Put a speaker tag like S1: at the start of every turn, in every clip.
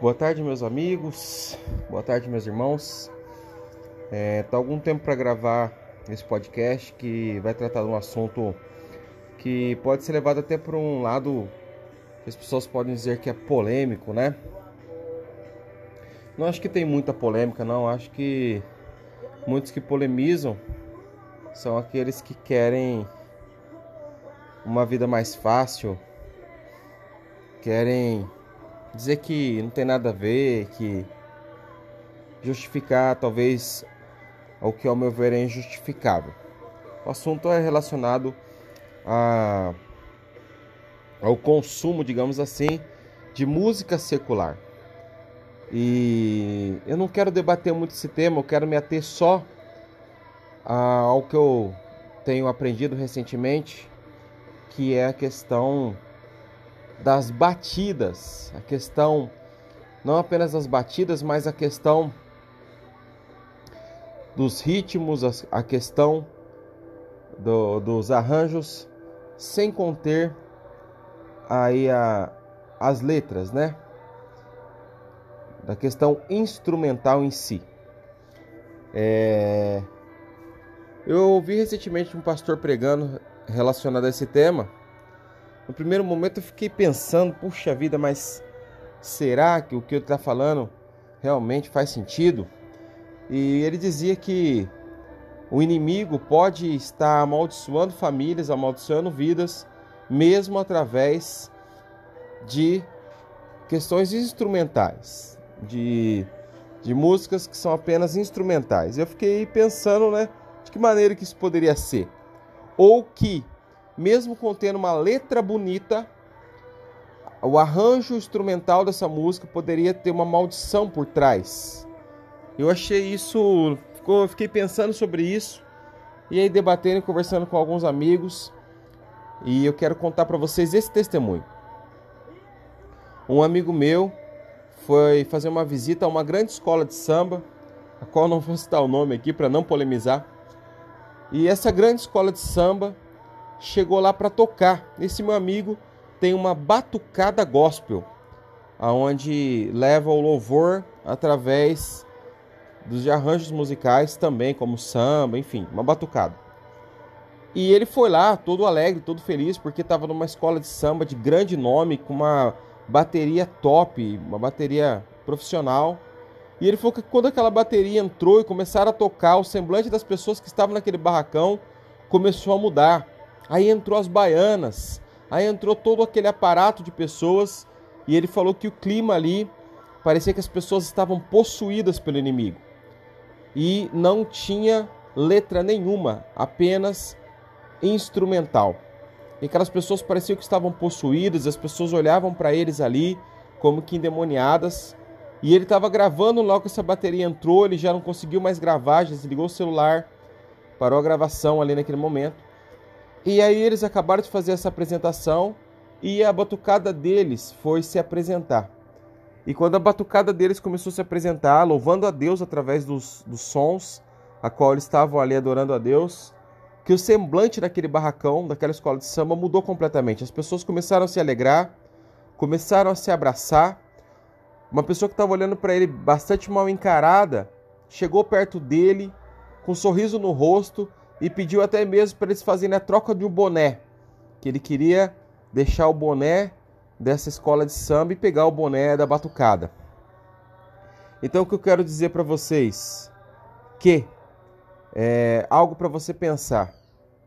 S1: Boa tarde, meus amigos. Boa tarde, meus irmãos. É, tá algum tempo para gravar esse podcast que vai tratar de um assunto que pode ser levado até por um lado que as pessoas podem dizer que é polêmico, né? Não acho que tem muita polêmica, não. Acho que muitos que polemizam são aqueles que querem uma vida mais fácil, querem dizer que não tem nada a ver, que justificar talvez o que ao meu ver é injustificável. O assunto é relacionado a, ao consumo, digamos assim, de música secular. E eu não quero debater muito esse tema, eu quero me ater só ao que eu tenho aprendido recentemente, que é a questão das batidas, a questão não apenas das batidas, mas a questão dos ritmos, a questão do, dos arranjos, sem conter aí a, as letras, né? Da questão instrumental em si. É... Eu ouvi recentemente um pastor pregando relacionado a esse tema no primeiro momento eu fiquei pensando, puxa vida, mas será que o que ele está falando realmente faz sentido? E ele dizia que o inimigo pode estar amaldiçoando famílias, amaldiçoando vidas, mesmo através de questões instrumentais, de, de músicas que são apenas instrumentais. Eu fiquei pensando, né, de que maneira que isso poderia ser. Ou que mesmo contendo uma letra bonita, o arranjo instrumental dessa música poderia ter uma maldição por trás. Eu achei isso, fiquei pensando sobre isso e aí debatendo e conversando com alguns amigos e eu quero contar para vocês esse testemunho. Um amigo meu foi fazer uma visita a uma grande escola de samba, a qual não vou citar o nome aqui para não polemizar. E essa grande escola de samba chegou lá para tocar. Esse meu amigo tem uma batucada gospel, aonde leva o louvor através dos arranjos musicais também, como samba, enfim, uma batucada. E ele foi lá todo alegre, todo feliz, porque estava numa escola de samba de grande nome, com uma bateria top, uma bateria profissional. E ele falou que quando aquela bateria entrou e começaram a tocar, o semblante das pessoas que estavam naquele barracão começou a mudar. Aí entrou as baianas, aí entrou todo aquele aparato de pessoas e ele falou que o clima ali parecia que as pessoas estavam possuídas pelo inimigo. E não tinha letra nenhuma, apenas instrumental. E aquelas pessoas pareciam que estavam possuídas, as pessoas olhavam para eles ali como que endemoniadas. E ele estava gravando logo que essa bateria entrou, ele já não conseguiu mais gravar, já desligou o celular, parou a gravação ali naquele momento. E aí eles acabaram de fazer essa apresentação e a batucada deles foi se apresentar. E quando a batucada deles começou a se apresentar, louvando a Deus através dos, dos sons, a qual eles estavam ali adorando a Deus, que o semblante daquele barracão, daquela escola de samba, mudou completamente. As pessoas começaram a se alegrar, começaram a se abraçar. Uma pessoa que estava olhando para ele bastante mal encarada chegou perto dele, com um sorriso no rosto, e pediu até mesmo para eles fazerem a troca de um boné, que ele queria deixar o boné dessa escola de samba e pegar o boné da batucada. Então o que eu quero dizer para vocês que é algo para você pensar,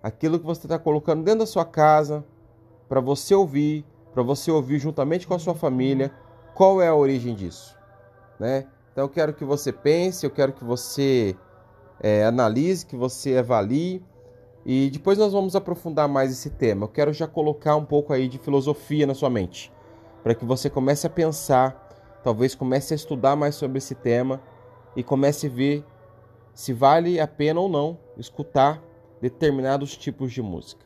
S1: aquilo que você está colocando dentro da sua casa para você ouvir, para você ouvir juntamente com a sua família, qual é a origem disso, né? Então eu quero que você pense, eu quero que você é, analise, que você avalie. E depois nós vamos aprofundar mais esse tema. Eu quero já colocar um pouco aí de filosofia na sua mente, para que você comece a pensar, talvez comece a estudar mais sobre esse tema e comece a ver se vale a pena ou não escutar determinados tipos de música.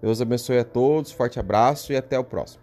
S1: Deus abençoe a todos, forte abraço e até o próximo.